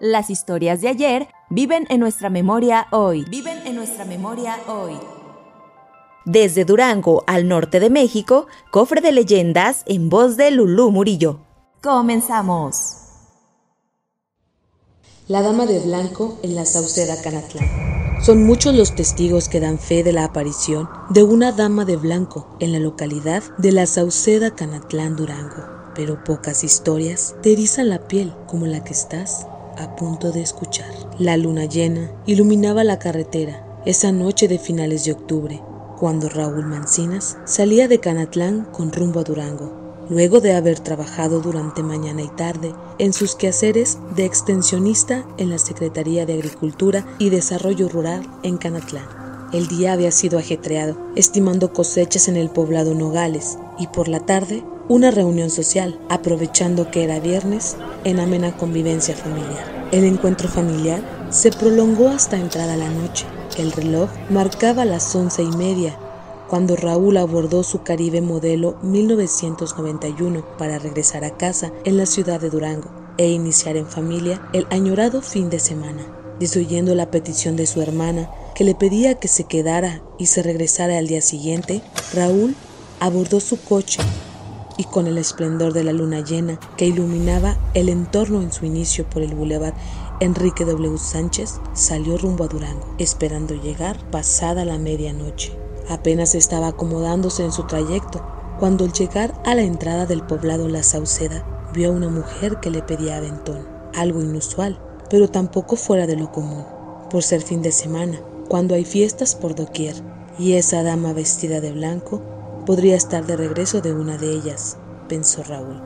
Las historias de ayer viven en nuestra memoria hoy. Viven en nuestra memoria hoy. Desde Durango al norte de México, cofre de leyendas en voz de Lulú Murillo. Comenzamos. La Dama de Blanco en la Sauceda Canatlán. Son muchos los testigos que dan fe de la aparición de una Dama de Blanco en la localidad de la Sauceda Canatlán, Durango, pero pocas historias te erizan la piel como la que estás a punto de escuchar. La luna llena iluminaba la carretera esa noche de finales de octubre, cuando Raúl Mancinas salía de Canatlán con rumbo a Durango luego de haber trabajado durante mañana y tarde en sus quehaceres de extensionista en la Secretaría de Agricultura y Desarrollo Rural en Canatlán. El día había sido ajetreado, estimando cosechas en el poblado Nogales, y por la tarde una reunión social, aprovechando que era viernes, en amena convivencia familiar. El encuentro familiar se prolongó hasta entrada la noche. El reloj marcaba las once y media cuando Raúl abordó su Caribe modelo 1991 para regresar a casa en la ciudad de Durango e iniciar en familia el añorado fin de semana. Desoyendo la petición de su hermana, que le pedía que se quedara y se regresara al día siguiente, Raúl abordó su coche y con el esplendor de la luna llena que iluminaba el entorno en su inicio por el bulevar Enrique W. Sánchez, salió rumbo a Durango, esperando llegar pasada la medianoche. Apenas estaba acomodándose en su trayecto cuando al llegar a la entrada del poblado La Sauceda vio a una mujer que le pedía aventón, algo inusual, pero tampoco fuera de lo común, por ser fin de semana, cuando hay fiestas por doquier, y esa dama vestida de blanco podría estar de regreso de una de ellas, pensó Raúl.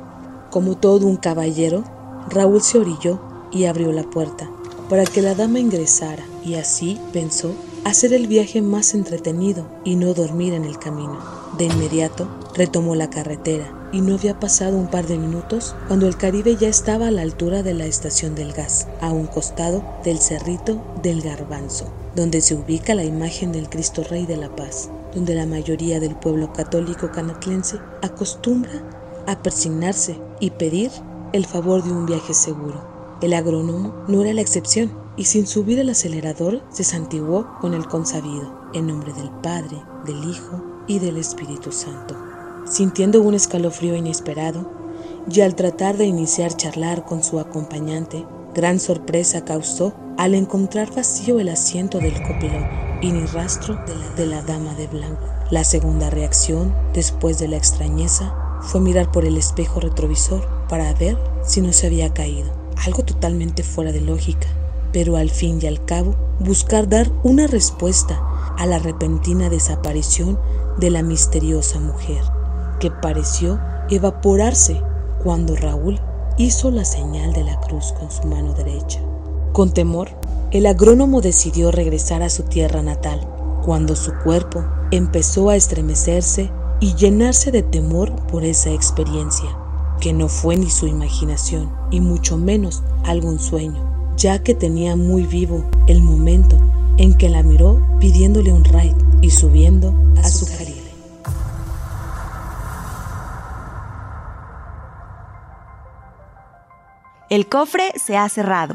Como todo un caballero, Raúl se orilló y abrió la puerta para que la dama ingresara, y así pensó hacer el viaje más entretenido y no dormir en el camino. De inmediato retomó la carretera y no había pasado un par de minutos cuando el Caribe ya estaba a la altura de la estación del gas, a un costado del cerrito del Garbanzo, donde se ubica la imagen del Cristo Rey de la Paz, donde la mayoría del pueblo católico canatlense acostumbra a persignarse y pedir el favor de un viaje seguro. El agrónomo no era la excepción y sin subir el acelerador se santiguó con el consabido, en nombre del Padre, del Hijo y del Espíritu Santo. Sintiendo un escalofrío inesperado, y al tratar de iniciar charlar con su acompañante, gran sorpresa causó al encontrar vacío el asiento del copiloto y ni rastro de la, de la dama de blanco. La segunda reacción, después de la extrañeza, fue mirar por el espejo retrovisor para ver si no se había caído, algo totalmente fuera de lógica pero al fin y al cabo buscar dar una respuesta a la repentina desaparición de la misteriosa mujer, que pareció evaporarse cuando Raúl hizo la señal de la cruz con su mano derecha. Con temor, el agrónomo decidió regresar a su tierra natal, cuando su cuerpo empezó a estremecerse y llenarse de temor por esa experiencia, que no fue ni su imaginación, y mucho menos algún sueño, ya que tenía muy vivo el momento en que la miró pidiéndole un ride y subiendo a su Caribe. El cofre se ha cerrado.